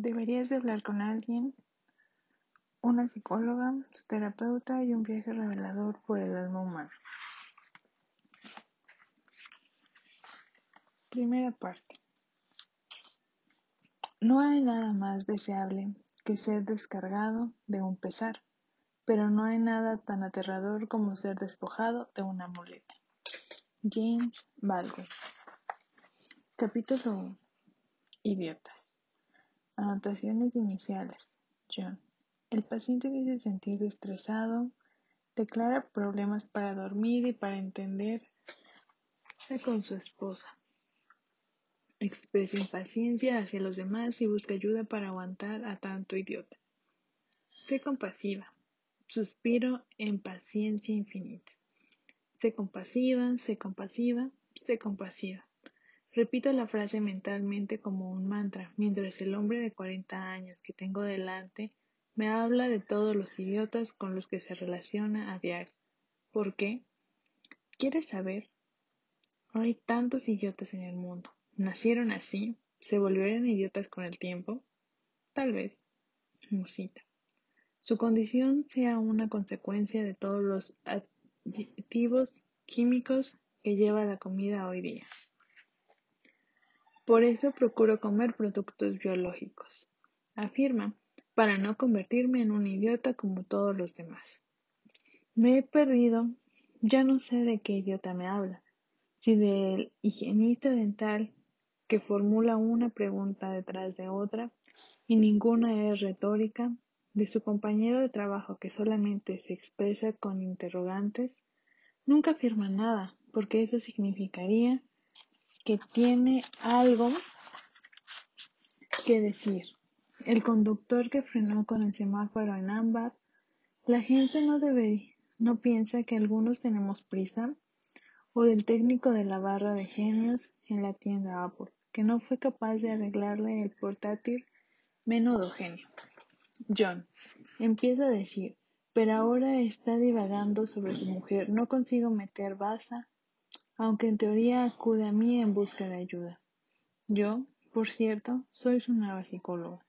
Deberías de hablar con alguien, una psicóloga, su terapeuta y un viaje revelador por el alma humana. Primera parte. No hay nada más deseable que ser descargado de un pesar, pero no hay nada tan aterrador como ser despojado de una muleta. James Baldwin. Capítulo 1. Idiotas. Anotaciones iniciales. John. El paciente dice sentir estresado, declara problemas para dormir y para entender con su esposa. Expresa impaciencia hacia los demás y busca ayuda para aguantar a tanto idiota. Sé compasiva. Suspiro en paciencia infinita. Sé compasiva, sé compasiva, sé compasiva. Repito la frase mentalmente como un mantra, mientras el hombre de 40 años que tengo delante me habla de todos los idiotas con los que se relaciona a diario. ¿Por qué? ¿Quieres saber? hay tantos idiotas en el mundo. ¿Nacieron así? ¿Se volvieron idiotas con el tiempo? Tal vez. Musita. Su condición sea una consecuencia de todos los aditivos químicos que lleva la comida hoy día. Por eso procuro comer productos biológicos, afirma, para no convertirme en un idiota como todos los demás. Me he perdido, ya no sé de qué idiota me habla, si del higienista dental que formula una pregunta detrás de otra y ninguna es retórica, de su compañero de trabajo que solamente se expresa con interrogantes, nunca afirma nada, porque eso significaría que tiene algo que decir. El conductor que frenó con el semáforo en ámbar, la gente no debe, no piensa que algunos tenemos prisa, o del técnico de la barra de genios en la tienda Apple que no fue capaz de arreglarle el portátil. Menudo genio. John empieza a decir, pero ahora está divagando sobre su mujer. No consigo meter baza, aunque en teoría acude a mí en busca de ayuda. Yo, por cierto, soy su nueva psicóloga.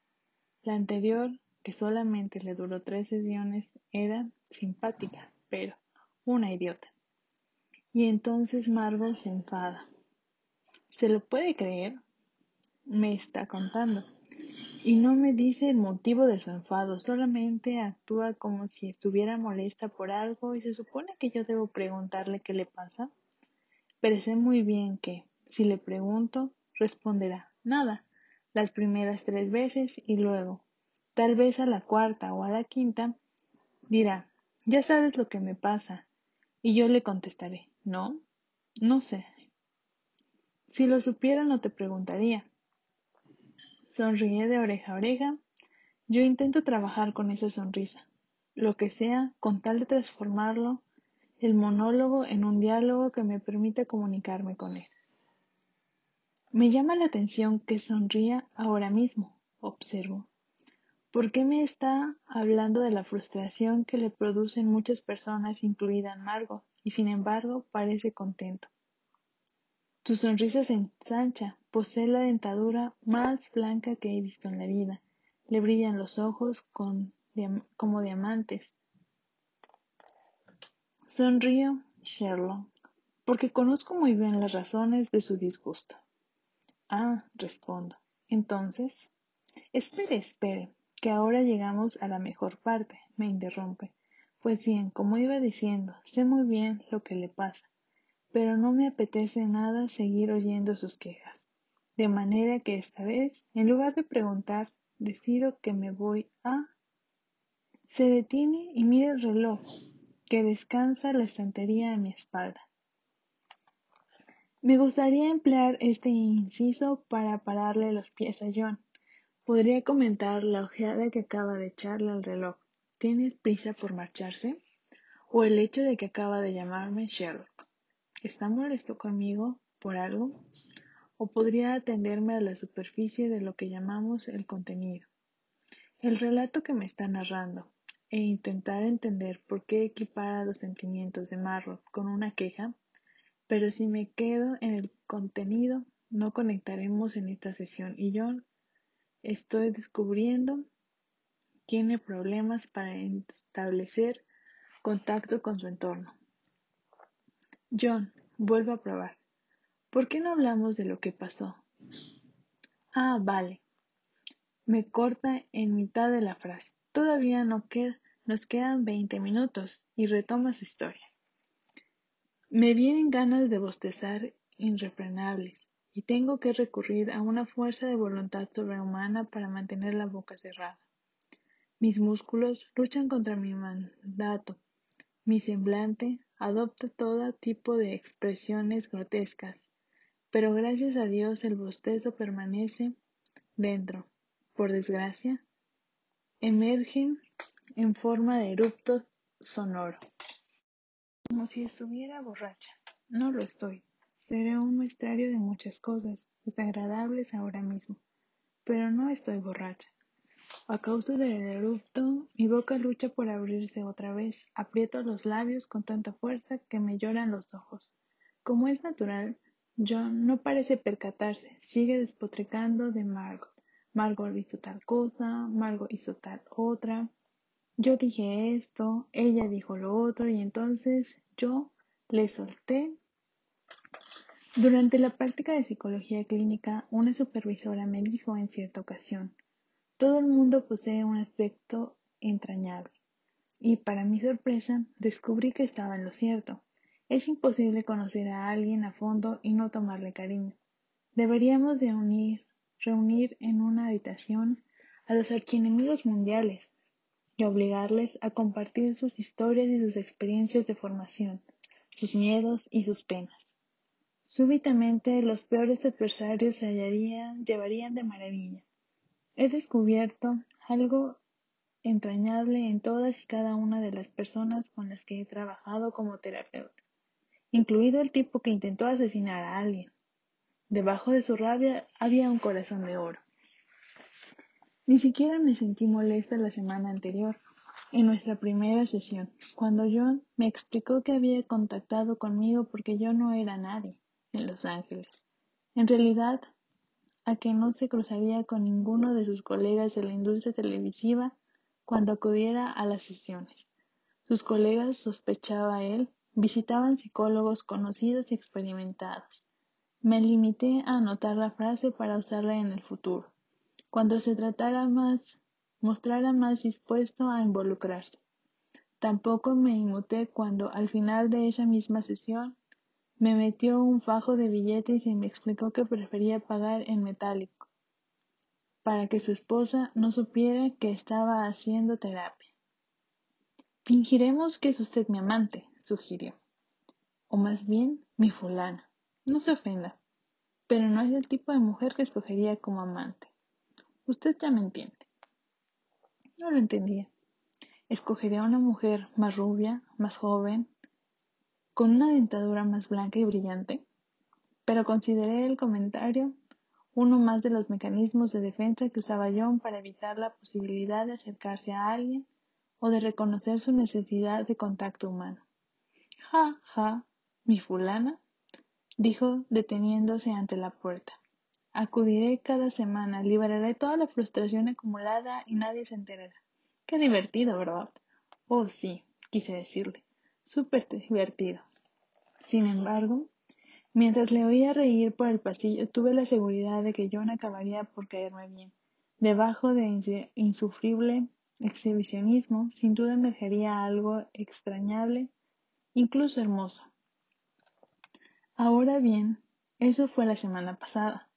La anterior, que solamente le duró tres sesiones, era simpática, pero una idiota. Y entonces Margot se enfada. ¿Se lo puede creer? Me está contando. Y no me dice el motivo de su enfado, solamente actúa como si estuviera molesta por algo y se supone que yo debo preguntarle qué le pasa. Pero sé muy bien que, si le pregunto, responderá nada las primeras tres veces y luego, tal vez a la cuarta o a la quinta, dirá, ya sabes lo que me pasa. Y yo le contestaré, no, no sé, si lo supiera no te preguntaría. Sonríe de oreja a oreja. Yo intento trabajar con esa sonrisa, lo que sea, con tal de transformarlo, el monólogo, en un diálogo que me permita comunicarme con él. Me llama la atención que sonría ahora mismo, observo. ¿Por qué me está hablando de la frustración que le producen muchas personas, incluida Margot, y sin embargo parece contento? Su sonrisa se ensancha, posee la dentadura más blanca que he visto en la vida, le brillan los ojos como diamantes. Sonrío, Sherlock, porque conozco muy bien las razones de su disgusto. Ah, respondo. Entonces, espere, espere, que ahora llegamos a la mejor parte, me interrumpe. Pues bien, como iba diciendo, sé muy bien lo que le pasa pero no me apetece nada seguir oyendo sus quejas. De manera que esta vez, en lugar de preguntar, decido que me voy a... Se detiene y mira el reloj, que descansa la estantería a mi espalda. Me gustaría emplear este inciso para pararle los pies a John. Podría comentar la ojeada que acaba de echarle al reloj. ¿Tienes prisa por marcharse? O el hecho de que acaba de llamarme Sherlock. ¿Está molesto conmigo por algo? ¿O podría atenderme a la superficie de lo que llamamos el contenido? El relato que me está narrando e intentar entender por qué equipara los sentimientos de Marrow con una queja, pero si me quedo en el contenido, no conectaremos en esta sesión y John estoy descubriendo, tiene problemas para establecer contacto con su entorno. John, vuelvo a probar. ¿Por qué no hablamos de lo que pasó? Ah, vale. Me corta en mitad de la frase. Todavía no nos quedan veinte minutos y retoma su historia. Me vienen ganas de bostezar irrefrenables y tengo que recurrir a una fuerza de voluntad sobrehumana para mantener la boca cerrada. Mis músculos luchan contra mi mandato. Mi semblante adopta todo tipo de expresiones grotescas pero gracias a Dios el bostezo permanece dentro. Por desgracia, emergen en forma de erupto sonoro. Como si estuviera borracha. No lo estoy. Seré un muestrario de muchas cosas desagradables ahora mismo, pero no estoy borracha. A causa del erupto, mi boca lucha por abrirse otra vez. Aprieto los labios con tanta fuerza que me lloran los ojos. Como es natural, John no parece percatarse, sigue despotricando de Margot. Margot hizo tal cosa, Margot hizo tal otra. Yo dije esto, ella dijo lo otro y entonces yo le solté. Durante la práctica de psicología clínica, una supervisora me dijo en cierta ocasión, todo el mundo posee un aspecto entrañable. Y para mi sorpresa, descubrí que estaba en lo cierto. Es imposible conocer a alguien a fondo y no tomarle cariño. Deberíamos de unir, reunir en una habitación a los archienemigos mundiales y obligarles a compartir sus historias y sus experiencias de formación, sus miedos y sus penas. Súbitamente los peores adversarios se hallarían, llevarían de maravilla. He descubierto algo entrañable en todas y cada una de las personas con las que he trabajado como terapeuta incluido el tipo que intentó asesinar a alguien. Debajo de su rabia había un corazón de oro. Ni siquiera me sentí molesta la semana anterior, en nuestra primera sesión, cuando John me explicó que había contactado conmigo porque yo no era nadie en Los Ángeles. En realidad, a que no se cruzaría con ninguno de sus colegas de la industria televisiva cuando acudiera a las sesiones. Sus colegas, sospechaba él, Visitaban psicólogos conocidos y experimentados. Me limité a anotar la frase para usarla en el futuro, cuando se tratara más, mostrara más dispuesto a involucrarse. Tampoco me inmuté cuando, al final de esa misma sesión, me metió un fajo de billetes y me explicó que prefería pagar en metálico, para que su esposa no supiera que estaba haciendo terapia. Fingiremos que es usted mi amante, sugirió. O más bien, mi fulana. No se ofenda, pero no es el tipo de mujer que escogería como amante. Usted ya me entiende. No lo entendía. Escogería una mujer más rubia, más joven, con una dentadura más blanca y brillante, pero consideré el comentario uno más de los mecanismos de defensa que usaba John para evitar la posibilidad de acercarse a alguien o de reconocer su necesidad de contacto humano. Ja, ja, mi fulana, dijo deteniéndose ante la puerta. Acudiré cada semana, liberaré toda la frustración acumulada y nadie se enterará. Qué divertido, ¿verdad? Oh, sí, quise decirle. Súper divertido. Sin embargo, mientras le oía reír por el pasillo, tuve la seguridad de que John acabaría por caerme bien. Debajo de insufrible exhibicionismo, sin duda emergería algo extrañable incluso hermoso. Ahora bien, eso fue la semana pasada.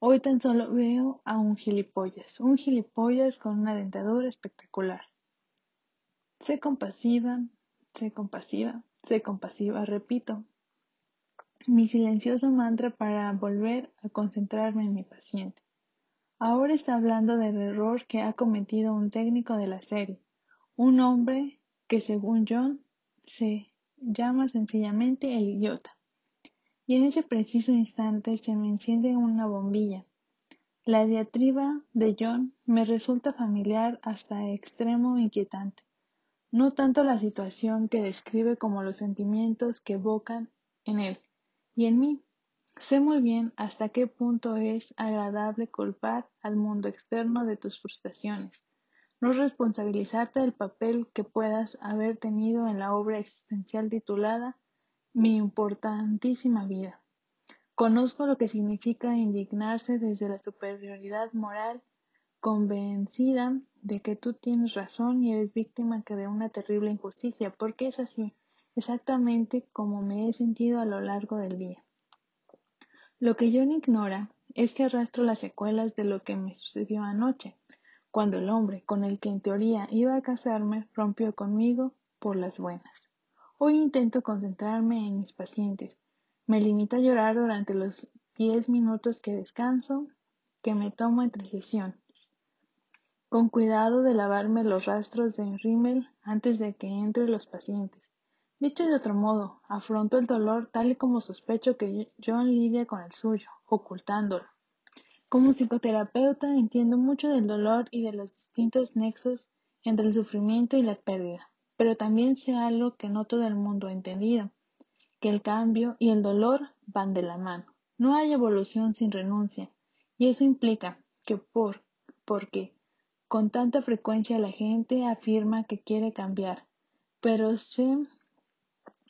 Hoy tan solo veo a un gilipollas, un gilipollas con una dentadura espectacular. Sé compasiva, sé compasiva, sé compasiva, repito. Mi silencioso mantra para volver a concentrarme en mi paciente. Ahora está hablando del error que ha cometido un técnico de la serie, un hombre que según John se llama sencillamente el idiota. Y en ese preciso instante se me enciende una bombilla. La diatriba de John me resulta familiar hasta extremo inquietante. No tanto la situación que describe como los sentimientos que evocan en él y en mí. Sé muy bien hasta qué punto es agradable culpar al mundo externo de tus frustraciones, no responsabilizarte del papel que puedas haber tenido en la obra existencial titulada Mi importantísima vida. Conozco lo que significa indignarse desde la superioridad moral, convencida de que tú tienes razón y eres víctima de una terrible injusticia, porque es así, exactamente como me he sentido a lo largo del día. Lo que John ignora es que arrastro las secuelas de lo que me sucedió anoche, cuando el hombre con el que en teoría iba a casarme rompió conmigo por las buenas. Hoy intento concentrarme en mis pacientes, me limito a llorar durante los diez minutos que descanso, que me tomo entre sesiones, con cuidado de lavarme los rastros de rímel antes de que entre los pacientes. Dicho de otro modo, afronto el dolor tal y como sospecho que John lidia con el suyo, ocultándolo. Como psicoterapeuta entiendo mucho del dolor y de los distintos nexos entre el sufrimiento y la pérdida, pero también sé algo que no todo el mundo ha entendido, que el cambio y el dolor van de la mano. No hay evolución sin renuncia, y eso implica que por, porque con tanta frecuencia la gente afirma que quiere cambiar, pero se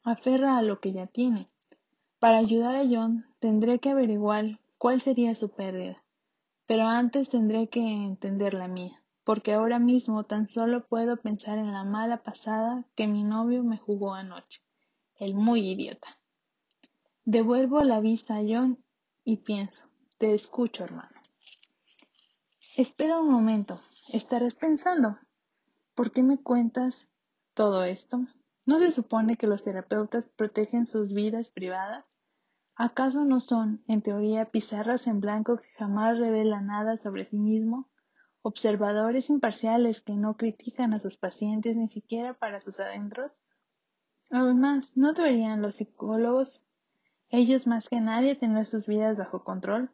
aferra a lo que ya tiene. Para ayudar a John tendré que averiguar cuál sería su pérdida, pero antes tendré que entender la mía, porque ahora mismo tan solo puedo pensar en la mala pasada que mi novio me jugó anoche el muy idiota. Devuelvo la vista a John y pienso, te escucho, hermano. Espera un momento, estarás pensando, ¿por qué me cuentas todo esto? ¿No se supone que los terapeutas protegen sus vidas privadas? ¿Acaso no son, en teoría, pizarras en blanco que jamás revelan nada sobre sí mismo? ¿Observadores imparciales que no critican a sus pacientes ni siquiera para sus adentros? Además, ¿no deberían los psicólogos, ellos más que nadie, tener sus vidas bajo control?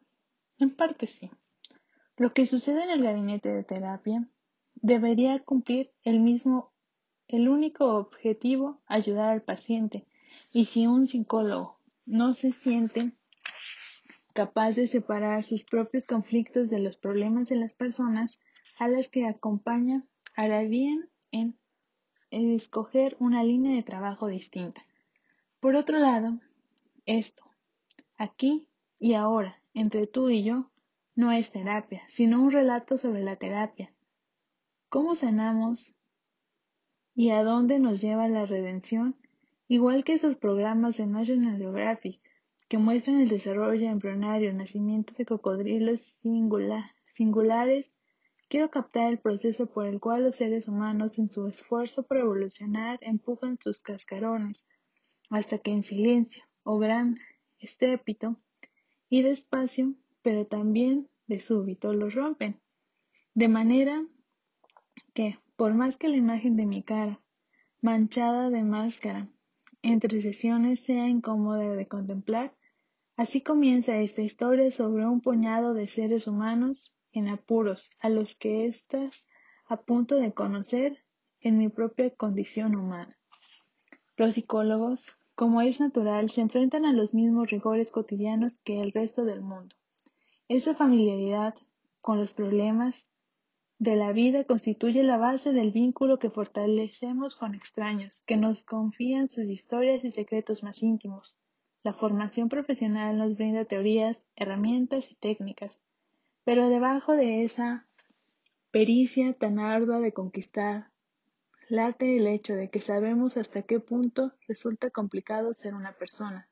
En parte sí. Lo que sucede en el gabinete de terapia debería cumplir el mismo, el único objetivo, ayudar al paciente. Y si un psicólogo no se siente capaz de separar sus propios conflictos de los problemas de las personas a las que acompaña, hará bien en escoger una línea de trabajo distinta. Por otro lado, esto, aquí y ahora, entre tú y yo, no es terapia, sino un relato sobre la terapia. ¿Cómo sanamos y a dónde nos lleva la redención? Igual que esos programas de National Geographic que muestran el desarrollo embrionario, nacimiento de cocodrilos singulares Quiero captar el proceso por el cual los seres humanos, en su esfuerzo por evolucionar, empujan sus cascarones, hasta que en silencio o gran estrépito y despacio, pero también de súbito, los rompen. De manera que, por más que la imagen de mi cara, manchada de máscara, entre sesiones sea incómoda de contemplar, así comienza esta historia sobre un puñado de seres humanos en apuros a los que estás a punto de conocer en mi propia condición humana. Los psicólogos, como es natural, se enfrentan a los mismos rigores cotidianos que el resto del mundo. Esa familiaridad con los problemas de la vida constituye la base del vínculo que fortalecemos con extraños, que nos confían sus historias y secretos más íntimos. La formación profesional nos brinda teorías, herramientas y técnicas, pero debajo de esa pericia tan ardua de conquistar, late el hecho de que sabemos hasta qué punto resulta complicado ser una persona.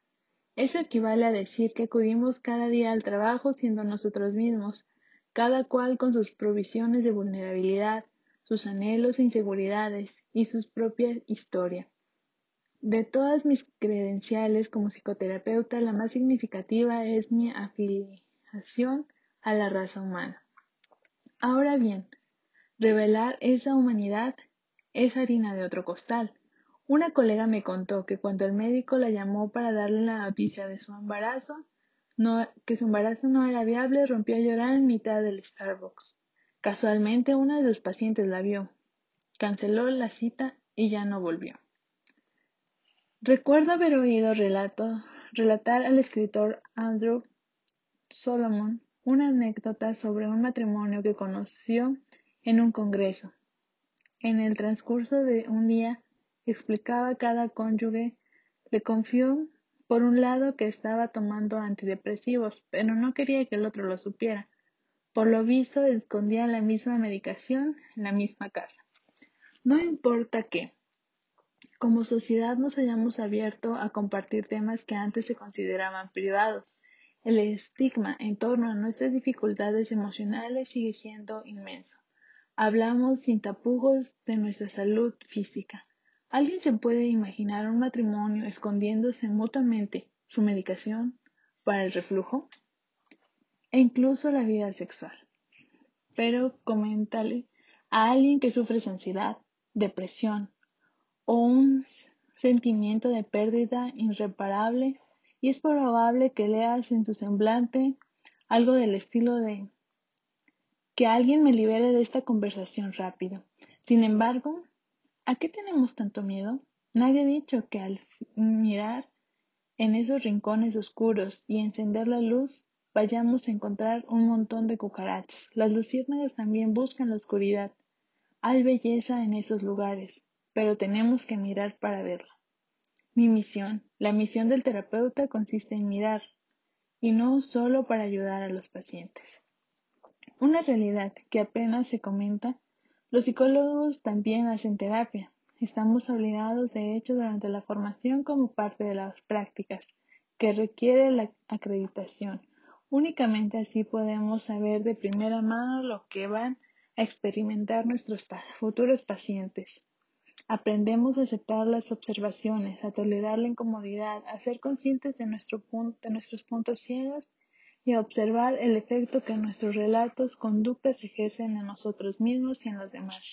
Eso equivale a decir que acudimos cada día al trabajo siendo nosotros mismos, cada cual con sus provisiones de vulnerabilidad, sus anhelos e inseguridades y su propia historia. De todas mis credenciales como psicoterapeuta, la más significativa es mi afiliación a la raza humana. Ahora bien, revelar esa humanidad es harina de otro costal. Una colega me contó que cuando el médico la llamó para darle la noticia de su embarazo, que su embarazo no era viable, rompió a llorar en mitad del Starbucks. Casualmente uno de los pacientes la vio, canceló la cita y ya no volvió. Recuerdo haber oído relatos relatar al escritor Andrew Solomon una anécdota sobre un matrimonio que conoció en un congreso. En el transcurso de un día explicaba cada cónyuge, le confió por un lado que estaba tomando antidepresivos, pero no quería que el otro lo supiera. Por lo visto, escondía la misma medicación en la misma casa. No importa que, como sociedad, nos hayamos abierto a compartir temas que antes se consideraban privados. El estigma en torno a nuestras dificultades emocionales sigue siendo inmenso. Hablamos sin tapujos de nuestra salud física. ¿Alguien se puede imaginar un matrimonio escondiéndose mutuamente su medicación para el reflujo? E incluso la vida sexual. Pero coméntale a alguien que sufre ansiedad, depresión o un sentimiento de pérdida irreparable y es probable que leas en su semblante algo del estilo de que alguien me libere de esta conversación rápido. Sin embargo, ¿a qué tenemos tanto miedo? Nadie ha dicho que al mirar en esos rincones oscuros y encender la luz vayamos a encontrar un montón de cucarachas. Las luciérnagas también buscan la oscuridad. Hay belleza en esos lugares, pero tenemos que mirar para verla. Mi misión, la misión del terapeuta consiste en mirar, y no solo para ayudar a los pacientes. Una realidad que apenas se comenta, los psicólogos también hacen terapia. Estamos obligados, de hecho, durante la formación como parte de las prácticas, que requiere la acreditación. Únicamente así podemos saber de primera mano lo que van a experimentar nuestros futuros pacientes. Aprendemos a aceptar las observaciones, a tolerar la incomodidad, a ser conscientes de, nuestro de nuestros puntos ciegos y a observar el efecto que nuestros relatos, conductas ejercen en nosotros mismos y en los demás.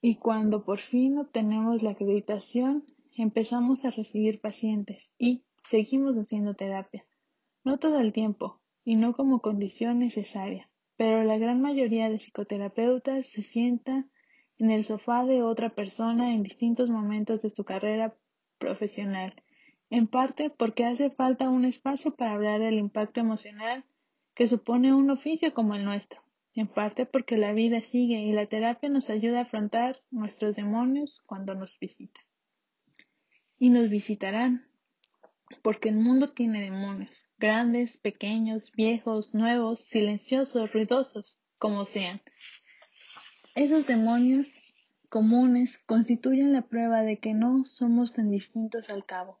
Y cuando por fin obtenemos la acreditación, empezamos a recibir pacientes y seguimos haciendo terapia. No todo el tiempo y no como condición necesaria, pero la gran mayoría de psicoterapeutas se sientan en el sofá de otra persona en distintos momentos de su carrera profesional en parte porque hace falta un espacio para hablar del impacto emocional que supone un oficio como el nuestro, en parte porque la vida sigue y la terapia nos ayuda a afrontar nuestros demonios cuando nos visitan. Y nos visitarán, porque el mundo tiene demonios, grandes, pequeños, viejos, nuevos, silenciosos, ruidosos, como sean. Esos demonios comunes constituyen la prueba de que no somos tan distintos al cabo.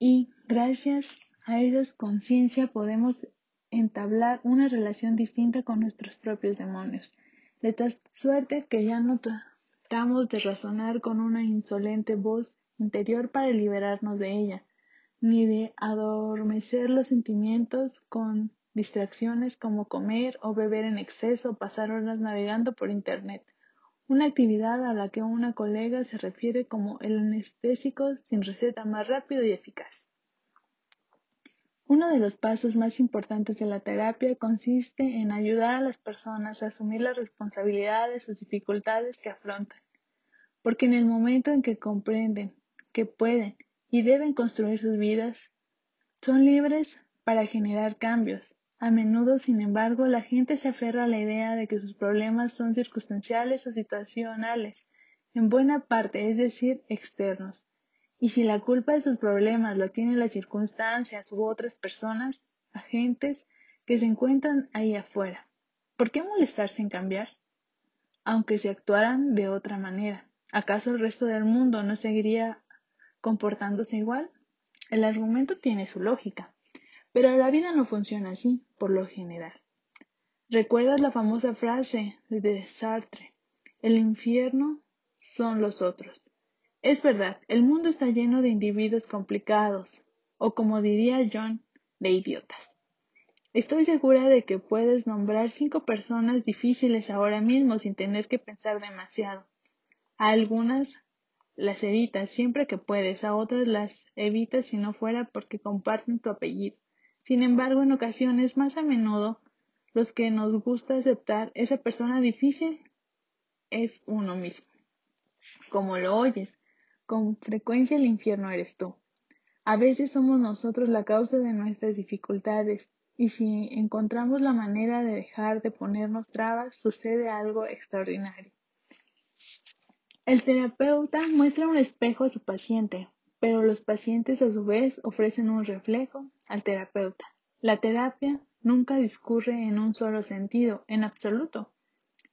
Y gracias a esa conciencia podemos entablar una relación distinta con nuestros propios demonios, de tal suerte que ya no tratamos de razonar con una insolente voz interior para liberarnos de ella, ni de adormecer los sentimientos con distracciones como comer o beber en exceso o pasar horas navegando por Internet una actividad a la que una colega se refiere como el anestésico sin receta más rápido y eficaz. Uno de los pasos más importantes de la terapia consiste en ayudar a las personas a asumir la responsabilidad de sus dificultades que afrontan, porque en el momento en que comprenden que pueden y deben construir sus vidas, son libres para generar cambios, a menudo, sin embargo, la gente se aferra a la idea de que sus problemas son circunstanciales o situacionales, en buena parte, es decir, externos. Y si la culpa de sus problemas la tienen las circunstancias u otras personas, agentes, que se encuentran ahí afuera, ¿por qué molestarse en cambiar? Aunque se actuaran de otra manera, ¿acaso el resto del mundo no seguiría comportándose igual? El argumento tiene su lógica. Pero la vida no funciona así, por lo general. ¿Recuerdas la famosa frase de Sartre? El infierno son los otros. Es verdad, el mundo está lleno de individuos complicados, o como diría John, de idiotas. Estoy segura de que puedes nombrar cinco personas difíciles ahora mismo sin tener que pensar demasiado. A algunas las evitas siempre que puedes, a otras las evitas si no fuera porque comparten tu apellido. Sin embargo, en ocasiones, más a menudo, los que nos gusta aceptar esa persona difícil es uno mismo. Como lo oyes, con frecuencia el infierno eres tú. A veces somos nosotros la causa de nuestras dificultades y si encontramos la manera de dejar de ponernos trabas, sucede algo extraordinario. El terapeuta muestra un espejo a su paciente, pero los pacientes a su vez ofrecen un reflejo al terapeuta. La terapia nunca discurre en un solo sentido, en absoluto.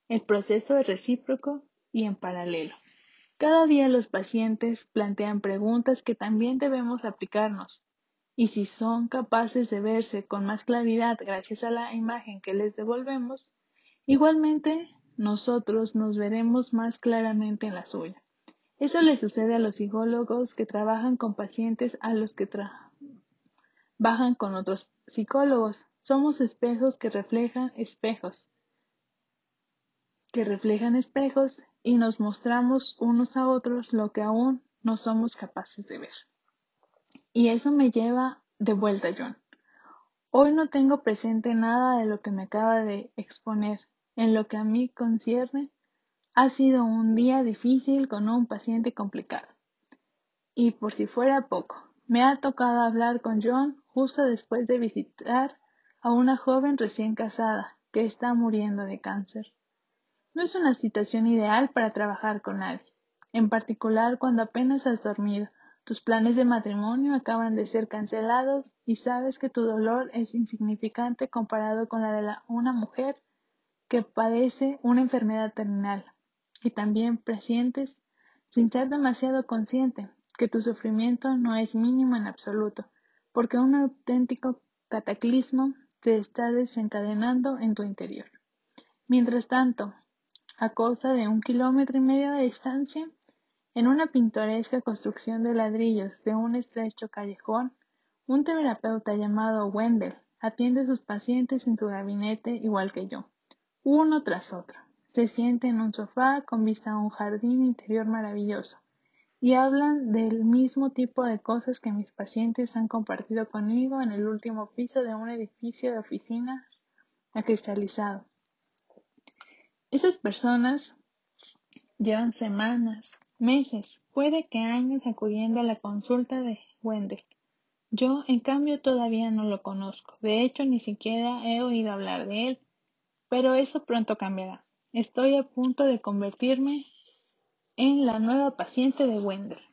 El proceso es recíproco y en paralelo. Cada día los pacientes plantean preguntas que también debemos aplicarnos, y si son capaces de verse con más claridad gracias a la imagen que les devolvemos, igualmente nosotros nos veremos más claramente en la suya. Eso le sucede a los psicólogos que trabajan con pacientes a los que trabajan con otros psicólogos. Somos espejos que reflejan espejos que reflejan espejos y nos mostramos unos a otros lo que aún no somos capaces de ver. Y eso me lleva de vuelta, John. Hoy no tengo presente nada de lo que me acaba de exponer. En lo que a mí concierne, ha sido un día difícil con un paciente complicado. Y por si fuera poco, me ha tocado hablar con John justo después de visitar a una joven recién casada que está muriendo de cáncer. No es una situación ideal para trabajar con nadie, en particular cuando apenas has dormido, tus planes de matrimonio acaban de ser cancelados y sabes que tu dolor es insignificante comparado con la de una mujer que padece una enfermedad terminal y también presientes, sin ser demasiado consciente, que tu sufrimiento no es mínimo en absoluto, porque un auténtico cataclismo se está desencadenando en tu interior. Mientras tanto, a cosa de un kilómetro y medio de distancia, en una pintoresca construcción de ladrillos de un estrecho callejón, un terapeuta llamado Wendell atiende a sus pacientes en su gabinete igual que yo, uno tras otro. Se siente en un sofá con vista a un jardín interior maravilloso y hablan del mismo tipo de cosas que mis pacientes han compartido conmigo en el último piso de un edificio de oficinas acristalizado. Esas personas llevan semanas, meses, puede que años acudiendo a la consulta de Wendell. Yo, en cambio, todavía no lo conozco. De hecho, ni siquiera he oído hablar de él. Pero eso pronto cambiará. Estoy a punto de convertirme en la nueva paciente de Wendell.